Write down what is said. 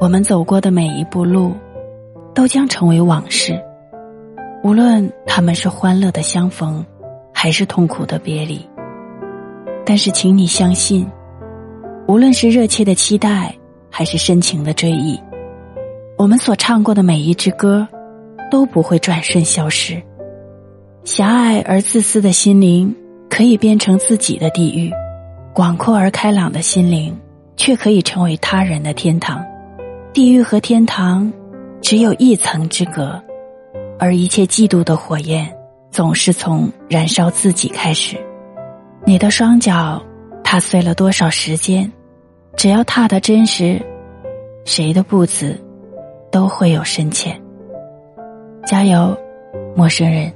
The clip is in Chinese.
我们走过的每一步路，都将成为往事。无论他们是欢乐的相逢，还是痛苦的别离。但是，请你相信，无论是热切的期待，还是深情的追忆，我们所唱过的每一支歌，都不会转瞬消失。狭隘而自私的心灵，可以变成自己的地狱；广阔而开朗的心灵，却可以成为他人的天堂。地狱和天堂，只有一层之隔，而一切嫉妒的火焰，总是从燃烧自己开始。你的双脚踏碎了多少时间？只要踏的真实，谁的步子都会有深浅。加油，陌生人。